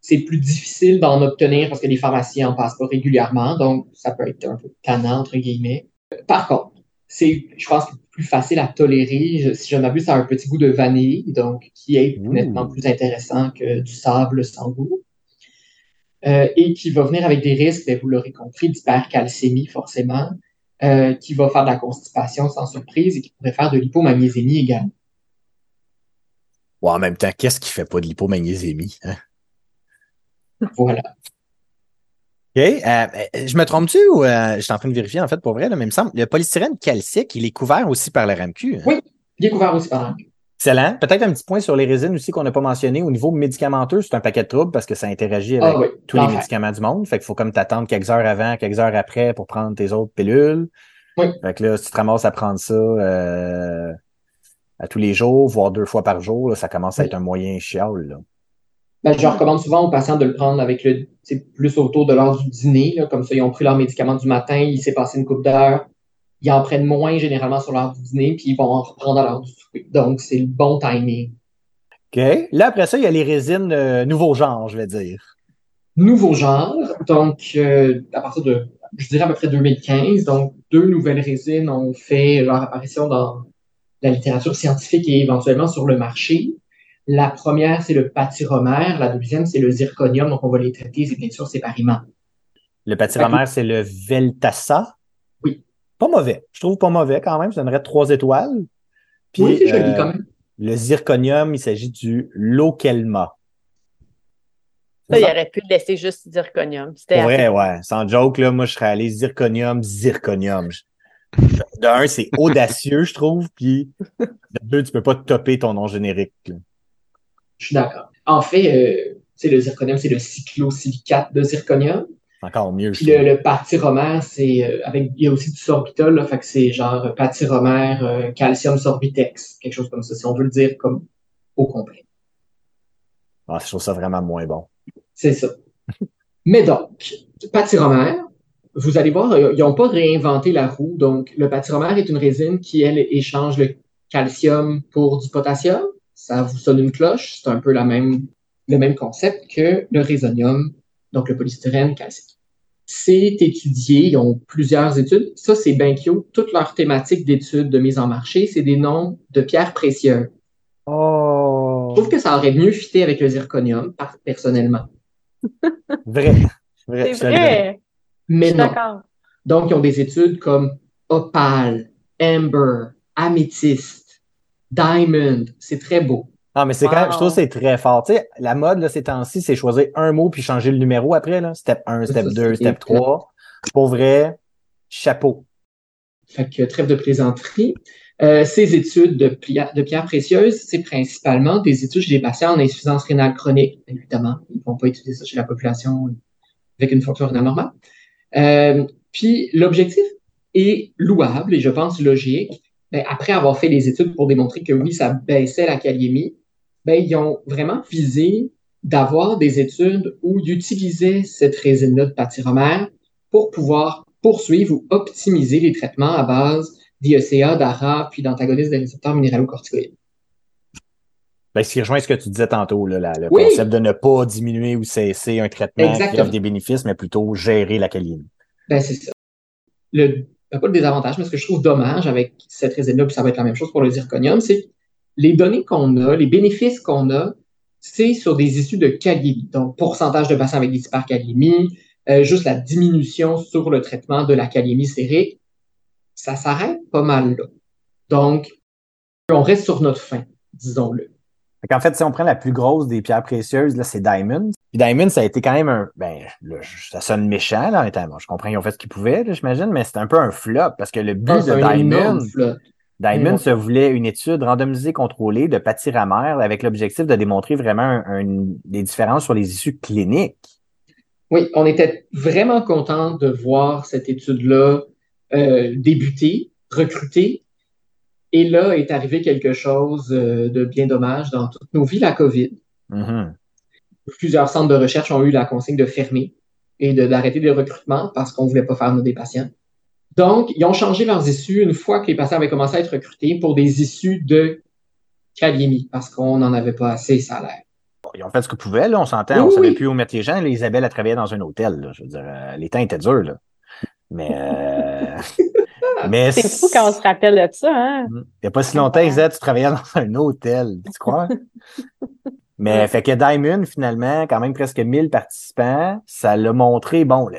C'est plus difficile d'en obtenir parce que les pharmaciens en passent pas régulièrement, donc ça peut être un peu tannant, entre guillemets. Par contre, c'est, je pense, plus facile à tolérer. si j'en abuse, ça a un petit goût de vanille, donc qui est nettement plus intéressant que du sable sans goût. Euh, et qui va venir avec des risques, ben, vous l'aurez compris, d'hypercalcémie forcément, euh, qui va faire de la constipation sans surprise et qui pourrait faire de l'hypomagnésémie également. en même temps, qu'est-ce qui fait pas de l'hypomagnésémie? Hein? Voilà. OK. Euh, je me trompe-tu ou euh, je suis en train de vérifier en fait pour vrai, là, mais il me semble le polystyrène calcique, il est couvert aussi par la RAMQ. Hein? Oui, il est couvert aussi par la RAMQ. Excellent. Peut-être un petit point sur les résines aussi qu'on n'a pas mentionné. Au niveau médicamenteux, c'est un paquet de troubles parce que ça interagit avec ah tous les médicaments du monde. Fait qu'il faut comme t'attendre quelques heures avant, quelques heures après pour prendre tes autres pilules. Oui. Fait que là, si tu te ramasses à prendre ça euh, à tous les jours, voire deux fois par jour, là, ça commence à être un moyen chial. Ben, je recommande souvent aux patients de le prendre avec le plus autour de l'heure du dîner. Là, comme ça, ils ont pris leurs médicaments du matin, il s'est passé une coupe d'heure. Ils en prennent moins généralement sur l'heure du dîner, puis ils vont en reprendre à l'heure du souper. Donc, c'est le bon timing. OK. Là, après ça, il y a les résines euh, nouveau genre, je vais dire. Nouveau genre. Donc, euh, à partir de, je dirais à peu près 2015, donc deux nouvelles résines ont fait leur apparition dans la littérature scientifique et éventuellement sur le marché. La première, c'est le pâtiromère. La deuxième, c'est le zirconium. Donc, on va les traiter, bien sûr, séparément. Le pâtiromère, c'est le Veltassa. Oui. Pas mauvais. Je trouve pas mauvais quand même. Je donnerais trois étoiles. oui, c'est joli euh, quand même. Le zirconium, il s'agit du Lokelma. Ça, il aurait pu le laisser juste zirconium. Ouais, ouais. Sans joke, là, moi, je serais allé zirconium, zirconium. De un, c'est audacieux, je trouve. Puis de deux, tu peux pas topper ton nom générique. Je suis d'accord. En fait, euh, le zirconium, c'est le cyclosilicate de zirconium. Encore mieux. Puis le, le c'est euh, avec il y a aussi du sorbitol, là, fait que c'est genre pâtiromère, euh, calcium sorbitex, quelque chose comme ça, si on veut le dire comme au complet. Ah, je trouve ça vraiment moins bon. C'est ça. Mais donc, pâtiromère, vous allez voir, ils n'ont pas réinventé la roue. Donc, le pâtiromère est une résine qui, elle, échange le calcium pour du potassium ça vous sonne une cloche. C'est un peu la même, le même concept que le résonium, donc le polystyrène calcique. C'est étudié, ils ont plusieurs études. Ça, c'est Benkyo. Toute leur thématique d'études de mise en marché, c'est des noms de pierres précieuses. Oh. Je trouve que ça aurait mieux fité avec le zirconium, personnellement. vrai. vrai. C'est vrai. Mais non. Donc, ils ont des études comme opale, amber, améthyste, Diamond, c'est très beau. Ah, mais c'est quand même, je trouve que c'est très fort. Tu sais, la mode, là, ces temps-ci, c'est choisir un mot puis changer le numéro après, là. Step 1, step 2, step 3. Pour vrai, chapeau. Fait que trêve de plaisanterie. Euh, ces études de, de pierres précieuses, c'est principalement des études chez des patients en insuffisance rénale chronique. Évidemment, ils ne vont pas étudier ça chez la population avec une fonction rénale normale. Euh, puis l'objectif est louable et je pense logique ben, après avoir fait les études pour démontrer que oui, ça baissait la kaliémie, ben, ils ont vraiment visé d'avoir des études où ils utilisaient cette résine-là de pâtiromère pour pouvoir poursuivre ou optimiser les traitements à base d'IECA, d'ARA, puis d'antagonistes des récepteurs minéralocorticoïdes. Ben, ce qui rejoint ce que tu disais tantôt, là, le Oui. concept de ne pas diminuer ou cesser un traitement qui offre des bénéfices, mais plutôt gérer la kaliémie. Ben, c'est ça. Le, pas le désavantage, mais ce que je trouve dommage avec cette résine-là, puis ça va être la même chose pour le zirconium, c'est les données qu'on a, les bénéfices qu'on a, c'est sur des issues de kaliémie. Donc, pourcentage de patients avec des hyperkaliémies, euh, juste la diminution sur le traitement de la kaliémie sérique, ça s'arrête pas mal là. Donc, on reste sur notre fin, disons-le. Fait qu'en fait, si on prend la plus grosse des pierres précieuses, là, c'est Diamond. Puis Diamond, ça a été quand même un, ben, là, ça sonne méchant, là, en étant- bon, je comprends qu'ils ont fait ce qu'ils pouvaient, là, j'imagine, mais c'est un peu un flop, parce que le but Ah, de Diamond. Diamond se voulait une étude randomisée contrôlée de pâtiramère avec l'objectif de démontrer vraiment un- un- des différences sur les issues cliniques. Oui, on était vraiment content de voir cette étude-là euh, débuter, recruter. Et là est arrivé quelque chose euh, de bien dommage dans toutes nos vies, la COVID. Mhm. Plusieurs centres de recherche ont eu la consigne de fermer et d'arrêter les recrutements parce qu'on ne voulait pas faire nos des patients. Donc, ils ont changé leurs issues une fois que les patients avaient commencé à être recrutés pour des issues de kaliémie parce qu'on n'en avait pas assez, ça a l'air. Bon, Ils ont fait ce qu'ils pouvaient, là, on s'entend, Oui, on oui, savait oui. plus où mettre les gens. Là, Isabelle a travaillé dans un hôtel, là, je veux dire, euh, les temps étaient durs, là. Mais, euh, mais C'est fou quand on se rappelle de ça, hein? Il n'y a pas si longtemps, Isa, tu travaillais dans un hôtel, tu crois? Mais fait que Diamond, finalement, quand même presque 1000 participants, ça l'a montré, bon, le-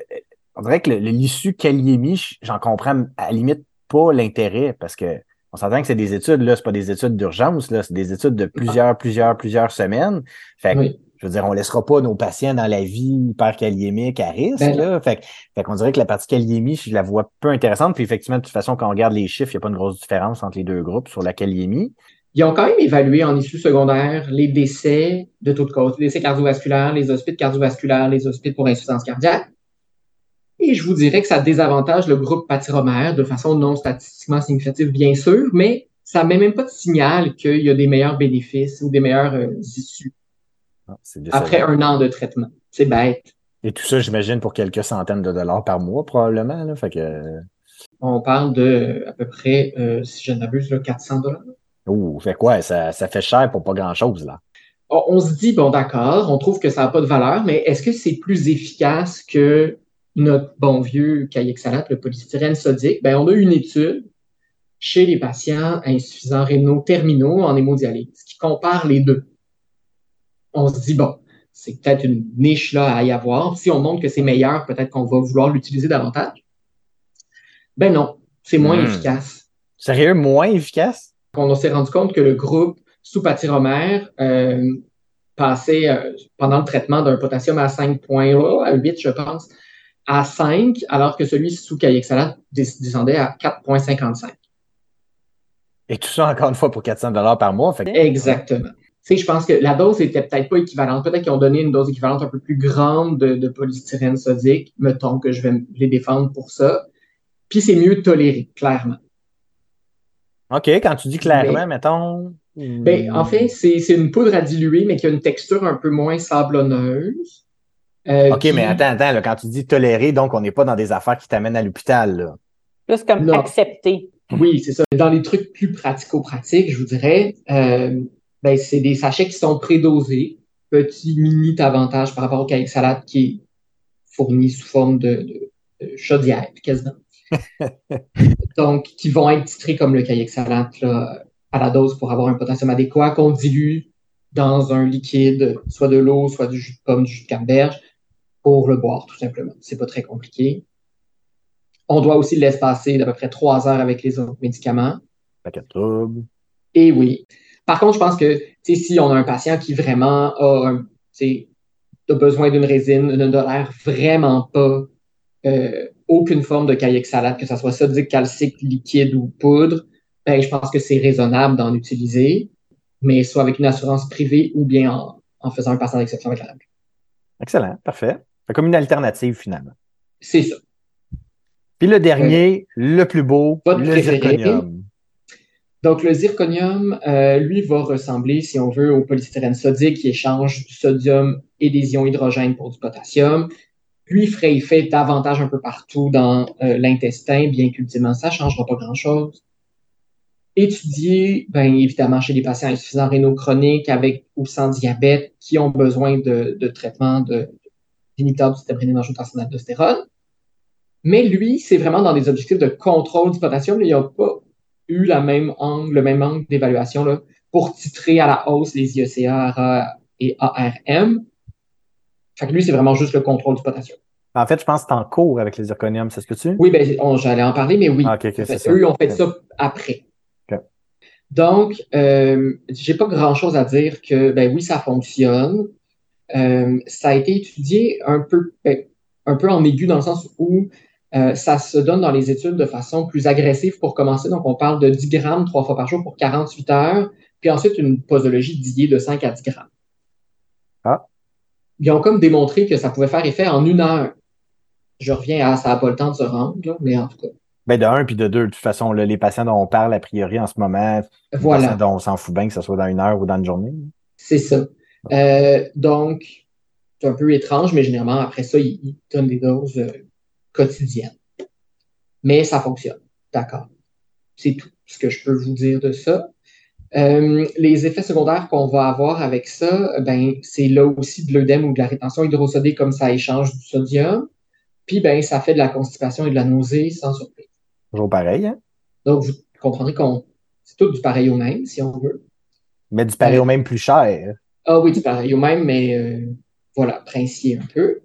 on dirait que l'issue Kaliemi, j'en comprends à la limite pas l'intérêt parce que on s'entend que c'est des études, là, c'est pas des études d'urgence, là, c'est des études de plusieurs, plusieurs, plusieurs semaines. Fait que, Oui. Je veux dire, on laissera pas nos patients dans la vie hyperkaliémique à risque, Ben là. Fait, qu'on dirait que la partie kaliémie, je la vois peu intéressante. Puis effectivement, de toute façon, quand on regarde les chiffres, il n'y a pas une grosse différence entre les deux groupes sur la kaliémie. Ils ont quand même évalué en issue secondaire les décès de toutes causes, les décès cardiovasculaires, les hospices cardiovasculaires, les hospices pour insuffisance cardiaque. Et je vous dirais que ça désavantage le groupe pâtiromère de façon non statistiquement significative, bien sûr, mais ça met même pas de signal qu'il y a des meilleurs bénéfices ou des meilleures euh, issues Ah, après un an de traitement. C'est bête. Et tout ça, j'imagine, pour quelques centaines de dollars par mois, probablement. Là. Fait que. On parle de euh, à peu près, euh, si je ne m'abuse, là, 400 dollars. Ouh, fait quoi? Ça, ça fait cher pour pas grand-chose, là. on on se dit, bon, d'accord, on trouve que ça n'a pas de valeur, mais est-ce que c'est plus efficace que notre bon vieux caillexalate, le polystyrène sodique? Ben, on a une étude chez les patients insuffisants rénaux terminaux en hémodialyse qui compare les deux. On se dit, bon, c'est peut-être une niche là à y avoir. Si on montre que c'est meilleur, peut-être qu'on va vouloir l'utiliser davantage. Ben non, c'est moins Hmm. efficace Sérieux, moins efficace? on s'est rendu compte que le groupe sous pâtiromère euh, passait euh, pendant le traitement d'un potassium à 5.8, je pense, à 5, alors que celui sous caillexalate descendait à 4.55. Et tout ça, encore une fois, pour 400 dollars par mois. Fait Exactement. Tu sais, je pense que la dose était peut-être pas équivalente. Peut-être qu'ils ont donné une dose équivalente un peu plus grande de, de polystyrène sodique. Mettons que je vais les défendre pour ça. Puis c'est mieux toléré, clairement. OK, quand tu dis clairement, Mais- mettons. Ben, en fait, c'est c'est une poudre à diluer, mais qui a une texture un peu moins sablonneuse. Euh, OK, qui- mais attends, attends, là, quand tu dis tolérer, donc on n'est pas dans des affaires qui t'amènent à l'hôpital, là. Plus comme Non. accepté. Oui, c'est ça. Dans les trucs plus pratico-pratiques, je vous dirais, euh, ben, c'est des sachets qui sont prédosés. Petit mini avantage par rapport au cahier salade qui est fourni sous forme de, de- de chaudière, quasiment. Donc, qui vont être titrés comme le cahier salade là, à la dose pour avoir un potassium adéquat qu'on dilue dans un liquide, soit de l'eau, soit du jus de pomme, du jus de canneberge, pour le boire, tout simplement. C'est pas très compliqué. On doit aussi l'espacer d'à peu près trois heures avec les autres médicaments. Que trouble. Et oui. Par contre, je pense que si on a un patient qui vraiment a, un, a besoin d'une résine, ne tolère vraiment pas euh, aucune forme de caillexalate, que ce soit sodique, calcique, liquide ou poudre, ben, je pense que c'est raisonnable d'en utiliser, mais soit avec une assurance privée ou bien en, en faisant un patient d'exception avec la règle. Excellent, parfait. Fait comme une alternative, finalement. C'est ça. Puis le dernier, le plus beau, le préféré? zirconium. Donc, le zirconium, euh, lui, va ressembler, si on veut, au polystyrène sodique qui échange du sodium et des ions hydrogène pour du potassium. Lui ferait effet davantage un peu partout dans euh, l'intestin, bien qu'ultimement, ça ne changera pas grand-chose. étudié, ben, évidemment, chez les patients insuffisants rénaux chroniques avec ou sans diabète qui ont besoin de, de traitement de d'inhibiteur du système rénine-angiotensine d'aldostérone. Mais lui, c'est vraiment dans des objectifs de contrôle du potassium. Il n'a pas eu la même angle, le même angle d'évaluation là, pour titrer à la hausse les IECA, ARA et ARM. Fait que lui, c'est vraiment juste le contrôle du potassium. En fait, je pense que c'est en cours avec les zirconiums, c'est ce que tu Oui, ben, on- j'allais en parler, mais oui. Ah, ok, ok, En fait, c'est ça. eux, ils ont fait ça après. Donc, euh, j'ai pas grand-chose à dire que, ben oui, ça fonctionne. Euh, ça a été étudié un peu, ben, un peu en aigu dans le sens où euh, ça se donne dans les études de façon plus agressive pour commencer. Donc, on parle de 10 grammes trois fois par jour pour 48 heures, puis ensuite une posologie diée de 5 à 10 grammes. Ah. Ils ont comme démontré que ça pouvait faire effet en une heure. Je reviens à ça n'a pas le temps de se rendre, là, mais en tout cas, Ben, de un puis de deux. De toute façon, là, les patients dont on parle a priori en ce moment, voilà. dont on s'en fout bien que ce soit dans une heure ou dans une journée. C'est ça. Euh, donc, c'est un peu étrange, mais généralement, après ça, ils, ils donnent des doses quotidiennes. Mais ça fonctionne. D'accord. C'est tout ce que je peux vous dire de ça. Euh, les effets secondaires qu'on va avoir avec ça, ben, c'est là aussi de l'œdème ou de la rétention hydrosodée comme ça échange du sodium. Puis, ben, ça fait de la constipation et de la nausée sans surprise. Toujours pareil, hein? Donc, vous comprendrez qu'on, c'est tout du pareil au même, si on veut. Mais du pareil Euh, au même plus cher. Ah oui, du pareil au même, mais euh, voilà, princier un peu.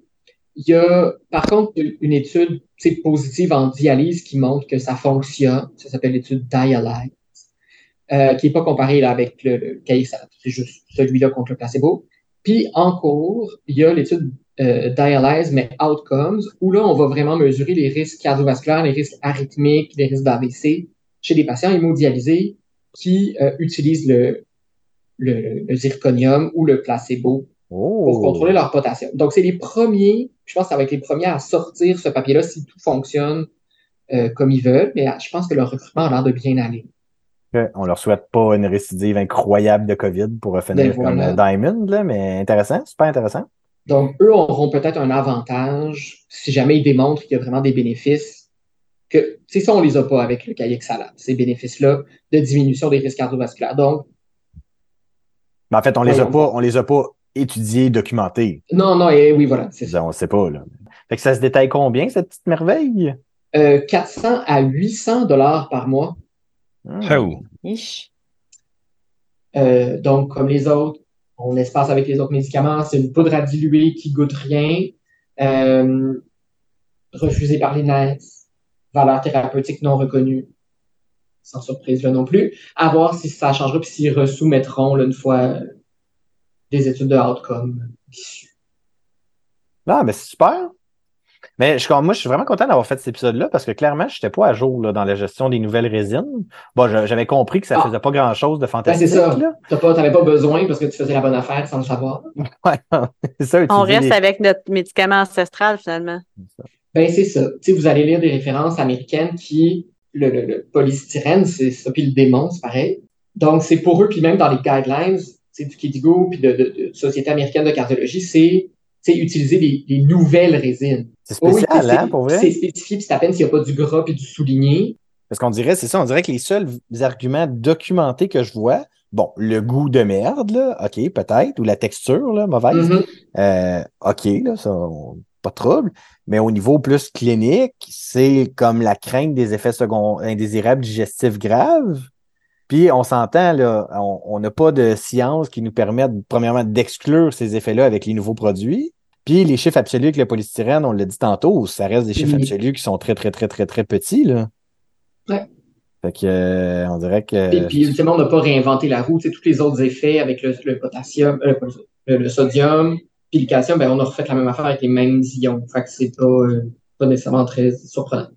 Il y a, par contre, une étude positive en dialyse qui montre que ça fonctionne. Ça s'appelle l'étude Dialyze, euh, qui n'est pas comparée là, avec le, le. C'est juste celui-là contre le placebo. Puis, en cours, il y a l'étude euh, mais Outcomes, où là, on va vraiment mesurer les risques cardiovasculaires, les risques arythmiques, les risques d'AVC chez des patients hémodialysés qui euh, utilisent le, le, le zirconium ou le placebo Oh! pour contrôler leur potassium. Donc, c'est les premiers, je pense que ça va être les premiers à sortir ce papier-là si tout fonctionne euh, comme ils veulent, mais je pense que leur recrutement a l'air de bien aller. On leur souhaite pas une récidive incroyable de COVID pour finir Ben voilà. comme euh, Diamond, là, mais intéressant, super intéressant. Donc, eux auront peut-être un avantage si jamais ils démontrent qu'il y a vraiment des bénéfices que, c'est ça, on les a pas avec le kayak salade, ces bénéfices-là de diminution des risques cardiovasculaires. Donc, Mais en fait, on les a pas, on les a pas étudiés, documentés. non, non, et oui, voilà, c'est ça. On sait pas, là. Fait que ça se détaille combien, cette petite merveille? Euh, 400 à 800 dollars par mois. Oh. Euh, donc, comme les autres, on l'espace avec les autres médicaments. C'est une poudre à diluer qui goûte rien, euh, refusée par l'INES, valeur thérapeutique non reconnue, sans surprise là non plus. À voir si ça changera puis s'ils resoumettront là, une fois euh, des études de outcome issues. Ah, mais c'est super. Mais je, moi, je suis vraiment content d'avoir fait cet épisode-là parce que clairement, je n'étais pas à jour là, dans la gestion des nouvelles résines. Bon, j'avais compris que ça Ah. faisait pas grand-chose de fantastique. Ben, c'est ça. là. T'as pas, t'avais pas besoin parce que tu faisais la bonne affaire sans le savoir. Ouais, c'est ça. On reste les- avec notre médicament ancestral, finalement. Ben, c'est ça. Tu sais, vous allez lire des références américaines qui, le, le, le polystyrène, c'est ça, puis le démon, c'est pareil. Donc, c'est pour eux, puis même dans les guidelines, du KDIGO, puis de, de, de Société américaine de cardiologie, c'est utiliser des, des nouvelles résines. C'est Oh oui, spécial, c'est- hein, pour vrai? C'est spécifié, puis c'est à peine s'il n'y a pas du gras puis du souligné. Parce qu'on dirait, c'est ça, on dirait que les seuls arguments documentés que je vois, bon, le goût de merde, là, OK, peut-être, ou la texture, là, mauvaise, Mhm. euh, OK, là, ça, on- pas de trouble. Mais au niveau plus clinique, c'est comme la crainte des effets secondaires indésirables digestifs graves. Puis on s'entend, là, on n'a pas de science qui nous permette, premièrement, d'exclure ces effets-là avec les nouveaux produits. Puis les chiffres absolus avec le polystyrène, on l'a dit tantôt, ça reste des chiffres absolus qui sont très, très, très, très, très petits, là. Ouais. Fait que, euh, on dirait que. Et puis, ultimement, on n'a pas réinventé la roue. Tu sais, tous les autres effets avec le, le potassium, euh, le, le sodium, puis le calcium, ben, on a refait la même affaire avec les mêmes ions. Fait que c'est pas, euh, pas nécessairement très surprenant.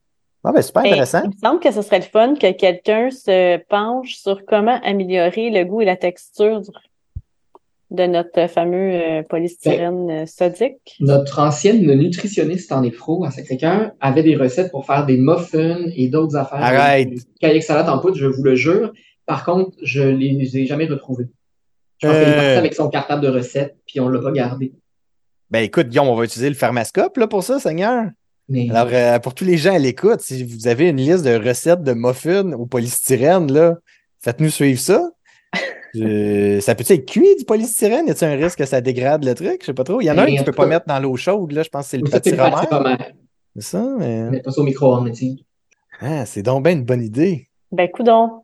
Ah, ben, super Ben, intéressant. il me semble que ce serait le fun que quelqu'un se penche sur comment améliorer le goût et la texture du- de notre fameux euh, polystyrène euh, sodique. Notre ancienne nutritionniste en néphro à Sacré-Cœur avait des recettes pour faire des muffins et d'autres affaires. Arrête. Kayak salade en poudre, je vous le jure. Par contre, je les ai jamais retrouvés. Je pense qu'elle est Euh. partie avec son cartable de recettes, puis on l'a pas gardé. Ben, écoute, Guillaume, on va utiliser le pharmascope, là, pour ça, Seigneur. Mais Alors, euh, pour tous les gens à l'écoute, si vous avez une liste de recettes de muffins au polystyrène, là, Faites-nous suivre ça. Ça peut-tu être cuit du polystyrène? Y a-t-il un risque que ça dégrade le truc? Je sais pas trop. Il y en a un que tu peux pas mettre dans l'eau chaude, là. Je pense que c'est le pâtiromère. pâtiromère. C'est ça, mais. Mais pas ça au micro-ondes, mais tu sais. Ah, c'est donc bien une bonne idée. Ben, coudon.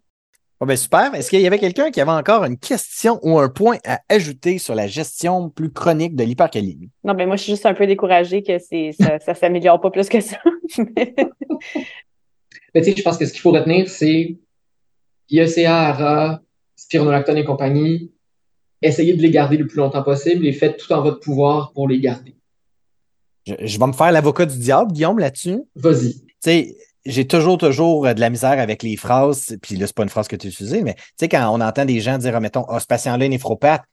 Bon, ben super. Est-ce qu'il y avait quelqu'un qui avait encore une question ou un point à ajouter sur la gestion plus chronique de l'hypercalémie? Non, ben, moi, je suis juste un peu découragée que c'est, ça, ça s'améliore pas plus que ça. Mais- Mais tu sais, je pense que ce qu'il faut retenir, c'est IECA, ARA, spironolactone et compagnie, essayez de les garder le plus longtemps possible et faites tout en votre pouvoir pour les garder. Je, je vais me faire l'avocat du diable, Guillaume, là-dessus. Vas-y. Tu sais, j'ai toujours, toujours euh, de la misère avec les phrases, puis là, c'est pas une phrase que tu as utilisée, mais tu sais, quand on entend des gens dire, ah, mettons, ah, ce patient-là est néphropathe,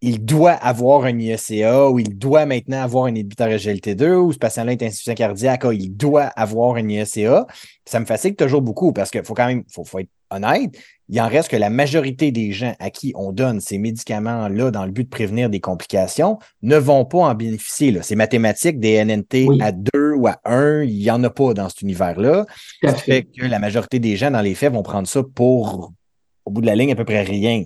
il doit avoir un IECA ou il doit maintenant avoir un inhibiteur SGLT2 ou ce patient-là est insuffisant cardiaque, ah, il doit avoir un IECA. Ça me fatigue toujours beaucoup parce qu'il faut quand même, faut être honnête, il en reste que la majorité des gens à qui on donne ces médicaments-là dans le but de prévenir des complications ne vont pas en bénéficier. là. C'est mathématique, des NNT Oui. à 2 ou à 1, il n'y en a pas dans cet univers-là. Fait fait. que la majorité des gens, dans les faits, vont prendre ça pour, au bout de la ligne, à peu près rien.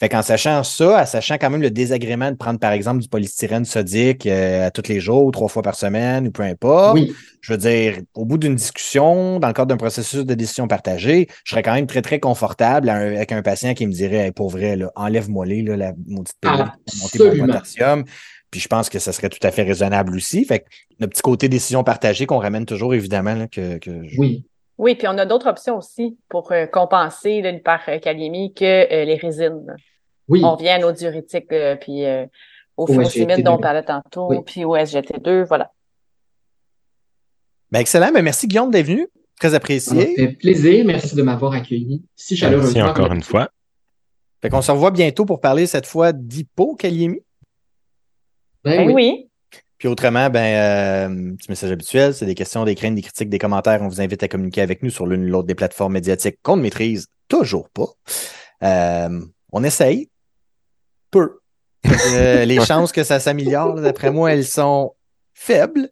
Fait qu'en sachant ça, en sachant quand même le désagrément de prendre, par exemple, du polystyrène sodique euh, à tous les jours, trois fois par semaine, ou peu importe, Oui, je veux dire, au bout d'une discussion, dans le cadre d'un processus de décision partagée, je serais quand même très, très confortable un- avec un patient qui me dirait, Hey, pour vrai, enlève-moi les, là, la maudite pilule monter mon potassium. Puis je pense que ça serait tout à fait raisonnable aussi. Fait que le petit côté décision partagée qu'on ramène toujours, évidemment, là, que, que je- oui. Oui, puis on a d'autres options aussi pour euh, compenser là, l'hyperkaliémie que euh, les résines. Oui. On revient à nos diurétiques, euh, puis euh, aux Au furosémides SGT2. dont on parlait tantôt, Oui. puis au SGT2, voilà. Ben, excellent. Ben, merci, Guillaume, d'être venu. Très Ça apprécié. fait plaisir. Merci de m'avoir accueilli si chaleureusement. Merci encore une fois. Fait qu'on se revoit bientôt pour parler cette fois d'hypokaliémie. Ben Ben oui. oui. Puis autrement, ben, euh, petit message habituel, c'est des questions, des craintes, des critiques, des commentaires. On vous invite à communiquer avec nous sur l'une ou l'autre des plateformes médiatiques qu'on ne maîtrise toujours pas. Euh, on essaye. Peu. Euh, les chances que ça s'améliore, d'après moi, elles sont faibles.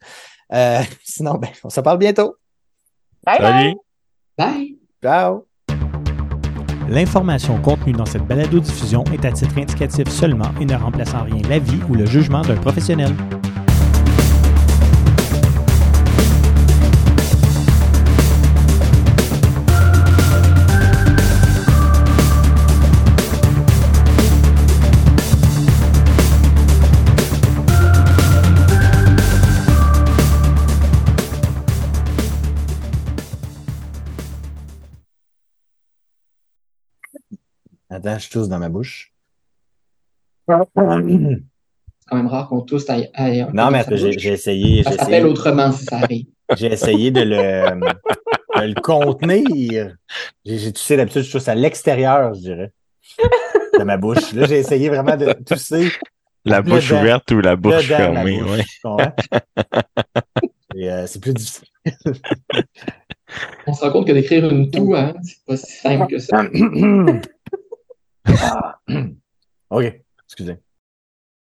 Euh, sinon, ben, on se parle bientôt. Bye bye. Salut! Bye. Ciao! L'information contenue dans cette balado-diffusion est à titre indicatif seulement et ne remplace en rien l'avis ou le jugement d'un professionnel. Attends, je tousse dans ma bouche. C'est quand même rare qu'on tous aille aille- Non, mais j'ai essayé, Ça j'ai s'appelle essayé, autrement si ça arrive. j'ai essayé de le, de le contenir. J'ai toussé d'habitude, je tousse à l'extérieur, je dirais, de ma bouche. Là, j'ai essayé vraiment de tousser La Dedans. bouche ouverte ou la bouche dedans fermée, euh, c'est plus difficile. On se rend compte que d'écrire une toux, hein, c'est pas si simple que ça. Ah. OK, excusez.